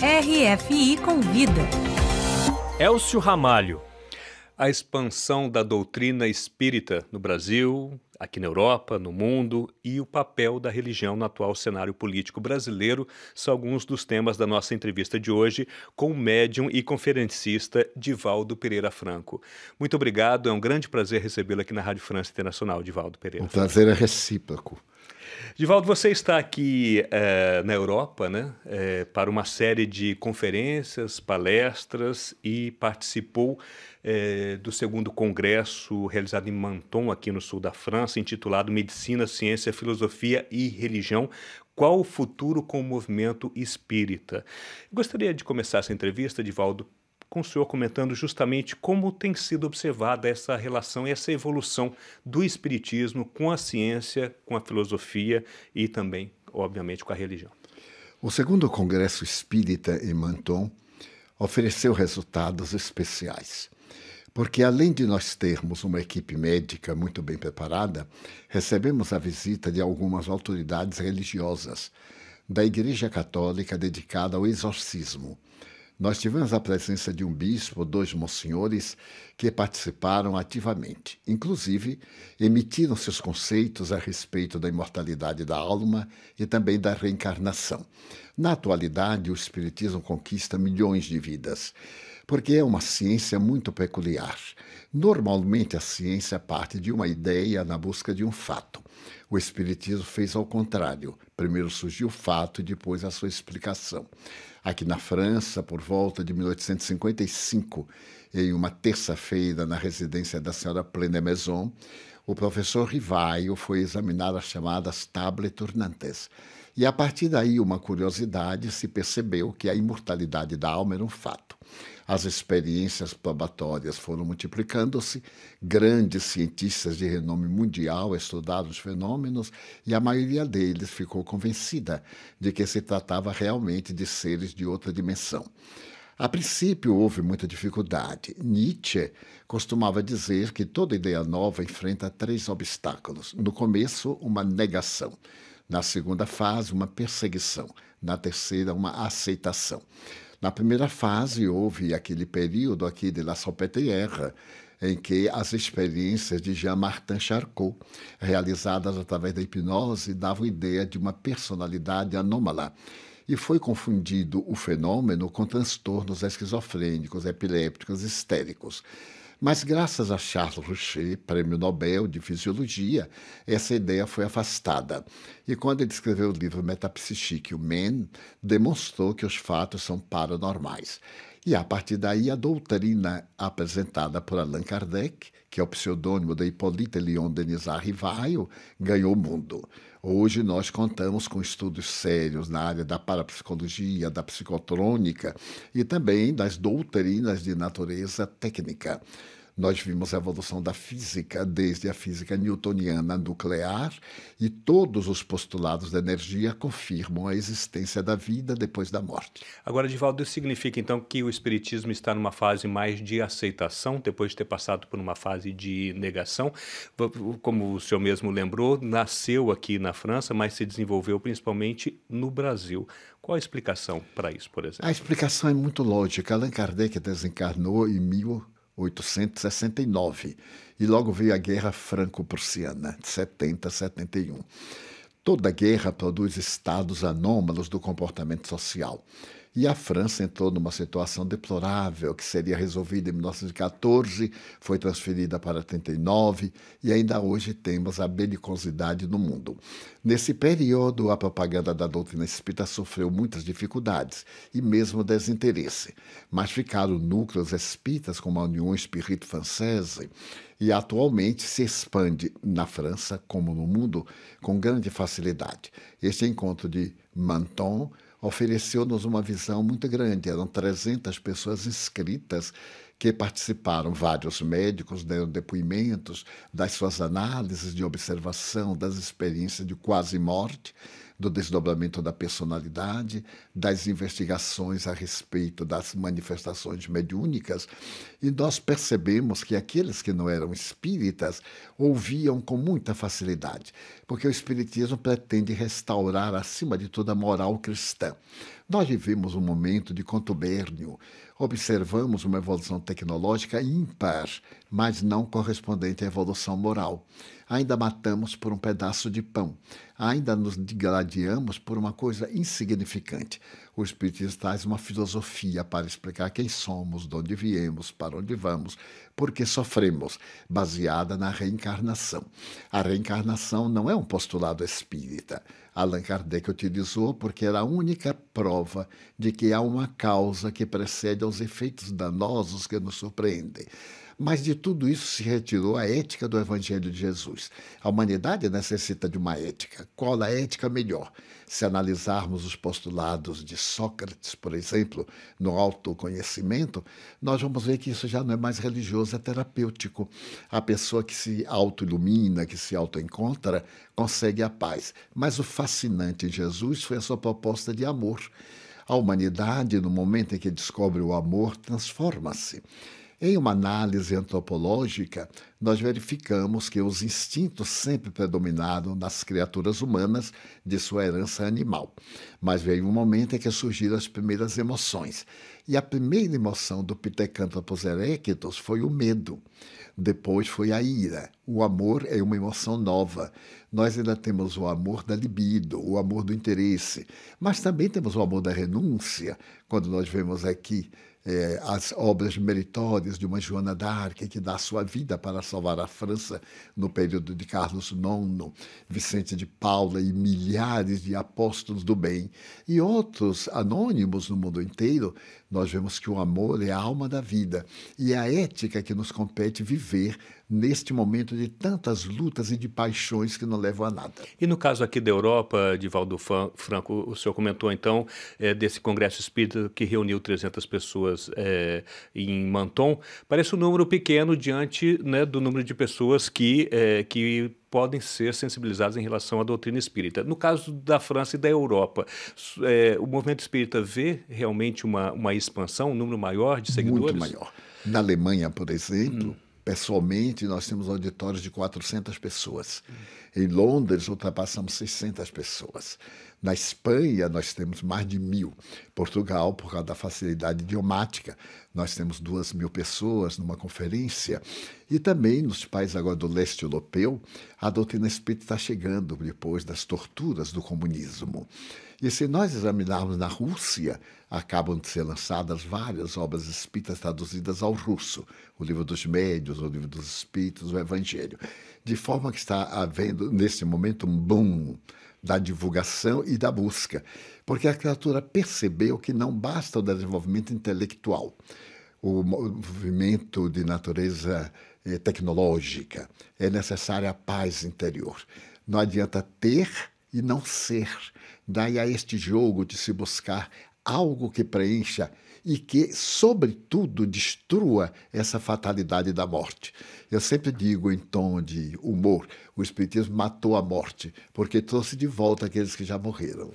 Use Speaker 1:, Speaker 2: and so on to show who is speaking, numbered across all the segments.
Speaker 1: RFI Convida.
Speaker 2: Elcio Ramalho. A expansão da doutrina espírita no Brasil, aqui na Europa, no mundo e o papel da religião no atual cenário político brasileiro são alguns dos temas da nossa entrevista de hoje com o médium e conferencista Divaldo Pereira Franco. Muito obrigado, é um grande prazer recebê-lo aqui na Rádio França Internacional, Divaldo Pereira.
Speaker 3: O prazer é recíproco.
Speaker 2: Divaldo, você está aqui é, na Europa né, é, para uma série de conferências, palestras e participou é, do segundo congresso realizado em Menton, aqui no sul da França, intitulado Medicina, Ciência, Filosofia e Religião. Qual o futuro com o movimento espírita? Gostaria de começar essa entrevista, Divaldo, com o senhor comentando justamente como tem sido observada essa relação e essa evolução do espiritismo com a ciência, com a filosofia e também, obviamente, com a religião.
Speaker 3: O segundo Congresso Espírita em Menton ofereceu resultados especiais. Porque além de nós termos uma equipe médica muito bem preparada, recebemos a visita de algumas autoridades religiosas da Igreja Católica dedicada ao exorcismo, nós tivemos a presença de um bispo, dois monsenhores, que participaram ativamente. Inclusive, emitiram seus conceitos a respeito da imortalidade da alma e também da reencarnação. Na atualidade, o Espiritismo conquista milhões de vidas, porque é uma ciência muito peculiar. Normalmente, a ciência parte de uma ideia na busca de um fato. O Espiritismo fez ao contrário. Primeiro surgiu o fato e depois a sua explicação aqui na França, por volta de 1855, em uma terça-feira, na residência da senhora Pleine Maison, o professor Rivaio foi examinar as chamadas tables tournantes. E a partir daí, uma curiosidade, se percebeu que a imortalidade da alma era um fato. As experiências probatórias foram multiplicando-se, grandes cientistas de renome mundial estudaram os fenômenos e a maioria deles ficou convencida de que se tratava realmente de seres de outra dimensão. A princípio houve muita dificuldade. Nietzsche costumava dizer que toda ideia nova enfrenta três obstáculos. No começo, uma negação. Na segunda fase, uma perseguição. Na terceira, uma aceitação. Na primeira fase, houve aquele período aqui de La Salpêtrière, em que as experiências de Jean-Martin Charcot, realizadas através da hipnose, davam ideia de uma personalidade anômala. E foi confundido o fenômeno com transtornos esquizofrênicos, epilépticos, histéricos. Mas, graças a Charles Rocher, prêmio Nobel de Fisiologia, essa ideia foi afastada. E quando ele escreveu o livro Metapsichique Man, demonstrou que os fatos são paranormais. E a partir daí, a doutrina apresentada por Allan Kardec, que é o pseudônimo da Hippolyte Leon Denisard Rivaio, ganhou o mundo. Hoje nós contamos com estudos sérios na área da parapsicologia, da psicotrônica e também das doutrinas de natureza técnica. Nós vimos a evolução da física, desde a física newtoniana nuclear, e todos os postulados da energia confirmam a existência da vida depois da morte.
Speaker 2: Agora, Divaldo, isso significa então que o Espiritismo está numa fase mais de aceitação, depois de ter passado por uma fase de negação. Como o senhor mesmo lembrou, nasceu aqui na França, mas se desenvolveu principalmente no Brasil. Qual a explicação para isso, por exemplo?
Speaker 3: A explicação é muito lógica. Allan Kardec desencarnou em 1800 1869, e logo veio a Guerra Franco-Prussiana, de 70 a 71. Toda guerra produz estados anômalos do comportamento social. E a França entrou numa situação deplorável que seria resolvida em 1914, foi transferida para 39 e ainda hoje temos a belicosidade no mundo. Nesse período, a propaganda da doutrina espírita sofreu muitas dificuldades e mesmo desinteresse, mas ficaram núcleos espíritas como a União Espírita Française e atualmente se expande na França como no mundo com grande facilidade. Este encontro de Menton ofereceu-nos uma visão muito grande. Eram 300 pessoas inscritas que participaram, vários médicos deram depoimentos das suas análises de observação das experiências de quase morte do desdobramento da personalidade, das investigações a respeito das manifestações mediúnicas, e nós percebemos que aqueles que não eram espíritas ouviam com muita facilidade, porque o espiritismo pretende restaurar, acima de tudo, a moral cristã. Nós vivemos um momento de contubérnio. Observamos uma evolução tecnológica ímpar, mas não correspondente à evolução moral ainda matamos por um pedaço de pão, ainda nos degladiamos por uma coisa insignificante. O Espiritismo traz uma filosofia para explicar quem somos, de onde viemos, para onde vamos, por que sofremos, baseada na reencarnação. A reencarnação não é um postulado espírita. Allan Kardec utilizou porque era a única prova de que há uma causa que precede aos efeitos danosos que nos surpreendem. Mas de tudo isso se retirou a ética do Evangelho de Jesus. A humanidade necessita de uma ética. Qual a ética melhor? Se analisarmos os postulados de Sócrates, por exemplo, no autoconhecimento, nós vamos ver que isso já não é mais religioso, é terapêutico. A pessoa que se auto-ilumina, que se auto-encontra, consegue a paz. Mas o fascinante em Jesus foi a sua proposta de amor. A humanidade, no momento em que descobre o amor, transforma-se. Em uma análise antropológica, nós verificamos que os instintos sempre predominaram nas criaturas humanas de sua herança animal. Mas veio um momento em que surgiram as primeiras emoções. E a primeira emoção do Pithecanthropus erectus foi o medo. Depois foi a ira. O amor é uma emoção nova. Nós ainda temos o amor da libido, o amor do interesse, mas também temos o amor da renúncia, quando nós vemos aqui é, as obras meritórias de uma Joana d'Arc, que dá sua vida para salvar a França no período de Carlos IX, Vicente de Paula e milhares de apóstolos do bem, e outros anônimos no mundo inteiro, nós vemos que o amor é a alma da vida e é a ética que nos compete viver neste momento de tantas lutas e de paixões que não levam a nada.
Speaker 2: E no caso aqui da Europa, Divaldo Franco, o senhor comentou então é, desse congresso espírita que reuniu 300 pessoas é, em Menton. Parece um número pequeno diante né, do número de pessoas que, é, que podem ser sensibilizadas em relação à doutrina espírita. No caso da França e da Europa, é, o movimento espírita vê realmente uma, uma expansão, um número maior de seguidores?
Speaker 3: Muito maior. Na Alemanha, por exemplo, hum. Pessoalmente, nós temos auditórios de 400 pessoas. Em Londres, ultrapassamos 600 pessoas. Na Espanha, nós temos mais de mil. Portugal, por causa da facilidade idiomática, nós temos duas mil pessoas numa conferência. E também nos países agora do leste europeu, a doutrina espírita está chegando depois das torturas do comunismo. E se nós examinarmos na Rússia, acabam de ser lançadas várias obras espíritas traduzidas ao russo, o livro dos médios, o livro dos espíritos, o evangelho. De forma que está havendo, neste momento, um boom da divulgação e da busca, porque a criatura percebeu que não basta o desenvolvimento intelectual, o movimento de natureza eh, tecnológica, é necessária a paz interior. Não adianta ter e não ser. Daí a este jogo de se buscar algo que preencha e que, sobretudo, destrua essa fatalidade da morte. Eu sempre digo em tom de humor: o Espiritismo matou a morte, porque trouxe de volta aqueles que já morreram.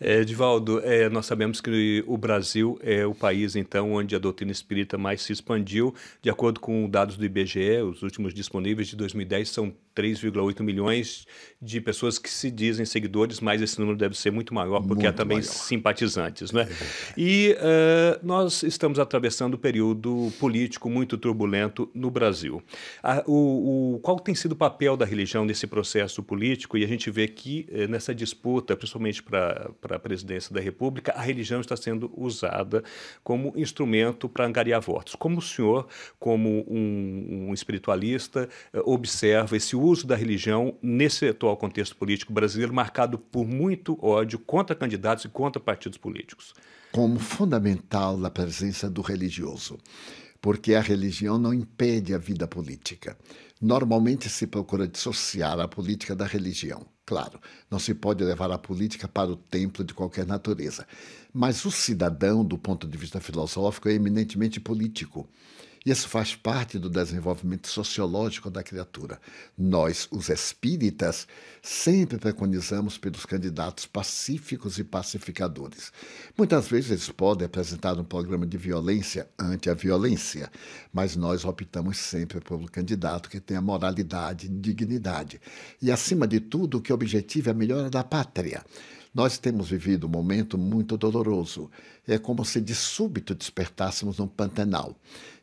Speaker 2: É, Divaldo, é, nós sabemos que o Brasil é o país, então, onde a doutrina espírita mais se expandiu. De acordo com dados do IBGE, os últimos disponíveis de 2010 são 3,8 milhões de pessoas que se dizem seguidores, mas esse número deve ser muito maior, porque muito há também maior. simpatizantes. Né? É e uh, nós estamos atravessando um período político muito turbulento no Brasil. A, o, o, qual tem sido o papel da religião nesse processo político? E a gente vê que uh, nessa disputa, principalmente para a presidência da República, a religião está sendo usada como instrumento para angariar votos. Como o senhor, como um, um espiritualista, uh, observa esse uso uso da religião nesse atual contexto político brasileiro, marcado por muito ódio contra candidatos e contra partidos políticos.
Speaker 3: Como fundamental a presença do religioso, porque a religião não impede a vida política. Normalmente se procura dissociar a política da religião. Claro, não se pode levar a política para o templo de qualquer natureza. Mas o cidadão, do ponto de vista filosófico, é eminentemente político. Isso faz parte do desenvolvimento sociológico da criatura. Nós, os espíritas, sempre preconizamos pelos candidatos pacíficos e pacificadores. Muitas vezes eles podem apresentar um programa de violência ante a violência, mas nós optamos sempre pelo candidato que tenha moralidade e dignidade. E, acima de tudo, que objetivo é a melhora da pátria. Nós temos vivido um momento muito doloroso. É como se de súbito despertássemos num pantanal.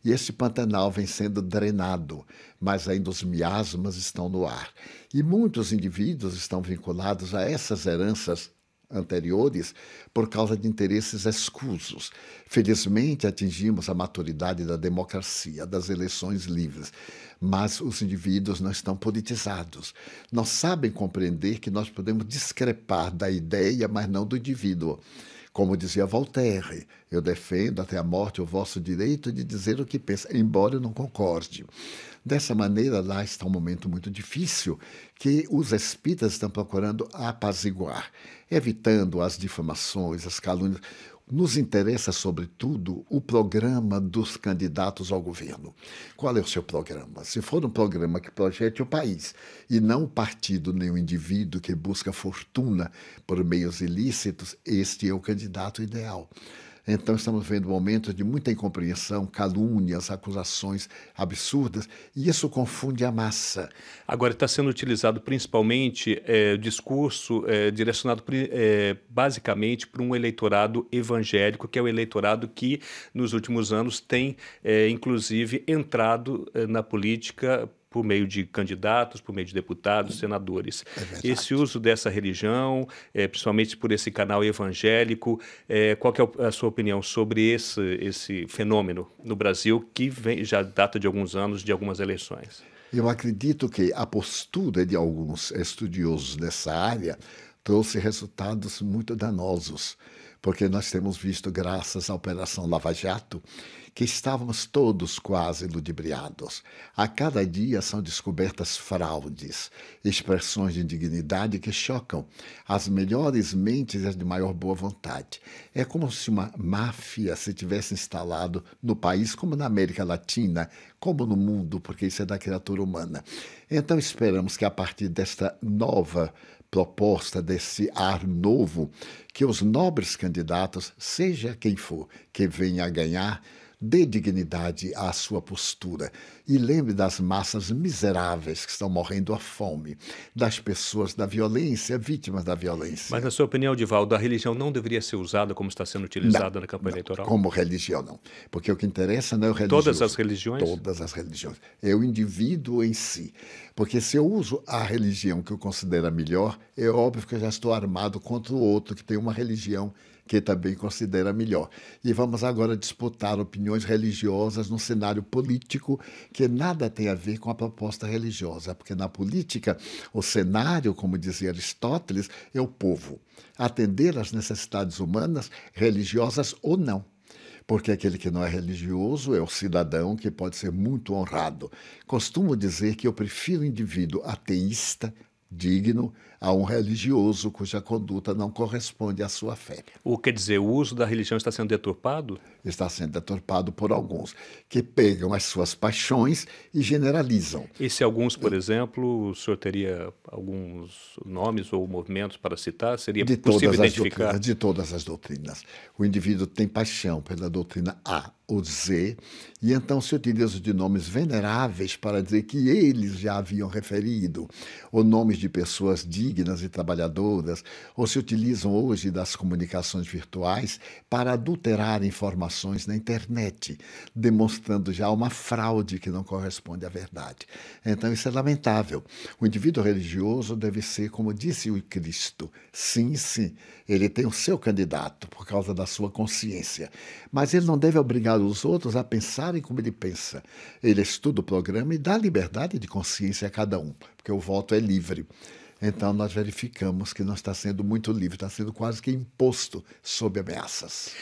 Speaker 3: E esse pantanal vem sendo drenado, mas ainda os miasmas estão no ar. E muitos indivíduos estão vinculados a essas heranças anteriores por causa de interesses escusos. Felizmente, atingimos a maturidade da democracia, das eleições livres, mas os indivíduos não estão politizados. Não sabem compreender que nós podemos discrepar da ideia, mas não do indivíduo. Como dizia Voltaire, eu defendo até a morte o vosso direito de dizer o que pensa, embora eu não concorde. Dessa maneira, lá está um momento muito difícil que os espíritas estão procurando apaziguar, evitando as difamações, as calúnias. Nos interessa, sobretudo, o programa dos candidatos ao governo. Qual é o seu programa? Se for um programa que projete o país e não o partido nem o indivíduo que busca fortuna por meios ilícitos, este é o candidato ideal. Então, estamos vendo momentos de muita incompreensão, calúnias, acusações absurdas, e isso confunde a massa.
Speaker 2: Agora, está sendo utilizado principalmente é, discurso é, direcionado é, basicamente para um eleitorado evangélico, que é o eleitorado que, nos últimos anos, tem, é, inclusive, entrado é, na política por meio de candidatos, por meio de deputados, senadores. É esse uso dessa religião, é, principalmente por esse canal evangélico, é, qual é a sua opinião sobre esse, esse fenômeno no Brasil que vem, já data de alguns anos, de algumas eleições?
Speaker 3: Eu acredito que a postura de alguns estudiosos dessa área trouxe resultados muito danosos, porque nós temos visto, graças à Operação Lava Jato, que estávamos todos quase ludibriados. A cada dia são descobertas fraudes, expressões de indignidade que chocam as melhores mentes e as de maior boa vontade. É como se uma máfia se tivesse instalado no país, como na América Latina, como no mundo, porque isso é da criatura humana. Então esperamos que a partir desta nova proposta desse ar novo, que os nobres candidatos, seja quem for, que venha a ganhar, dê dignidade à sua postura e lembre das massas miseráveis que estão morrendo à fome, das pessoas da violência, vítimas da violência.
Speaker 2: Mas, na sua opinião, Divaldo, a religião não deveria ser usada como está sendo utilizada
Speaker 3: não,
Speaker 2: na campanha
Speaker 3: não,
Speaker 2: eleitoral?
Speaker 3: Como religião, não. Porque o que interessa não é o religioso.
Speaker 2: Todas as religiões?
Speaker 3: Todas as religiões. É o indivíduo em si. Porque se eu uso a religião que eu considero a melhor, é óbvio que eu já estou armado contra o outro que tem uma religião que também considera melhor. E vamos agora disputar opiniões religiosas num cenário político que nada tem a ver com a proposta religiosa, porque na política o cenário, como dizia Aristóteles, é o povo. Atender às necessidades humanas, religiosas ou não porque aquele que não é religioso é o cidadão que pode ser muito honrado. Costumo dizer que eu prefiro o indivíduo ateísta, digno, a um religioso cuja conduta não corresponde à sua fé.
Speaker 2: O quer dizer, o uso da religião está sendo deturpado?
Speaker 3: Está sendo deturpado por alguns que pegam as suas paixões e generalizam.
Speaker 2: E se alguns, por exemplo, o senhor teria alguns nomes ou movimentos para citar? Seria
Speaker 3: de
Speaker 2: possível identificar?
Speaker 3: De todas as doutrinas. O indivíduo tem paixão pela doutrina A ou Z, e então se utiliza de nomes veneráveis para dizer que eles já haviam referido, ou nomes de pessoas dignas e trabalhadoras, ou se utilizam hoje das comunicações virtuais para adulterar informações na internet, demonstrando já uma fraude que não corresponde à verdade. Então isso é lamentável. O indivíduo religioso deve ser, como disse o Cristo, sim, sim, ele tem o seu candidato por causa da sua consciência, mas ele não deve obrigar os outros a pensarem como ele pensa. Ele estuda o programa e dá liberdade de consciência a cada um, porque o voto é livre. Então nós verificamos que não está sendo muito livre, está sendo quase que imposto sob ameaças.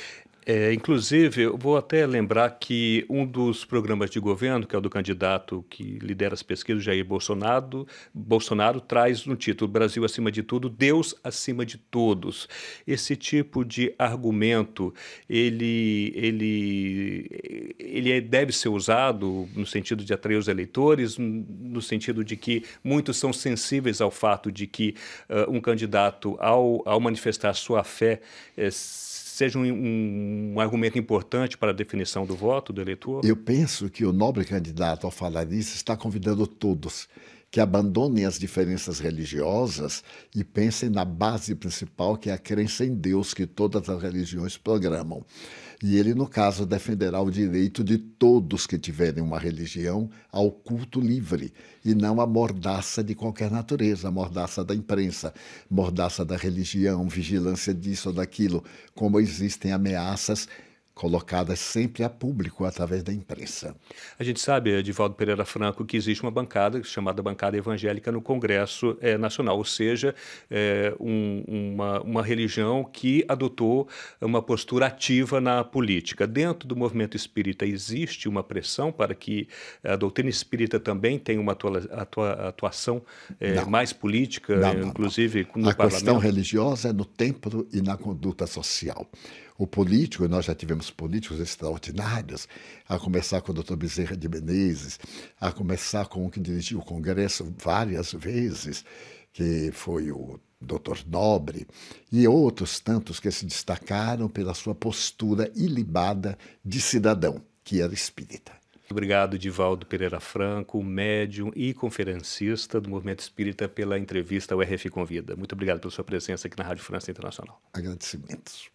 Speaker 2: É, inclusive, eu vou até lembrar que um dos programas de governo, que é o do candidato que lidera as pesquisas, Jair Bolsonaro, Bolsonaro traz no título Brasil acima de tudo, Deus acima de todos. Esse tipo de argumento, ele, ele, ele é, deve ser usado no sentido de atrair os eleitores, no sentido de que muitos são sensíveis ao fato de que uh, um candidato, ao, ao manifestar sua fé, eh, seja um, um, argumento importante para a definição do voto do eleitor?
Speaker 3: Eu penso que o nobre candidato, ao falar isso, está convidando todos que abandonem as diferenças religiosas e pensem na base principal, que é a crença em Deus que todas as religiões programam. E ele, no caso, defenderá o direito de todos que tiverem uma religião ao culto livre e não a mordaça de qualquer natureza, a mordaça da imprensa, mordaça da religião, vigilância disso ou daquilo, como existem ameaças colocadas sempre a público através da imprensa.
Speaker 2: A gente sabe, Edivaldo Pereira Franco, que existe uma bancada chamada Bancada Evangélica no Congresso é, Nacional, ou seja, é, um, uma, uma religião que adotou uma postura ativa na política. Dentro do movimento espírita existe uma pressão para que a doutrina espírita também tenha uma atua, atua, atuação é, mais política, não, não, inclusive
Speaker 3: não. no a parlamento? A questão religiosa é no templo e na conduta social. O político, nós já tivemos políticos extraordinários, a começar com o doutor Bezerra de Menezes, a começar com o que dirigiu o Congresso várias vezes, que foi o doutor Nobre, e outros tantos que se destacaram pela sua postura ilibada de cidadão, que era espírita.
Speaker 2: Obrigado, Divaldo Pereira Franco, médium e conferencista do Movimento Espírita, pela entrevista ao RF Convida. Muito obrigado pela sua presença aqui na Rádio França Internacional.
Speaker 3: Agradecimentos.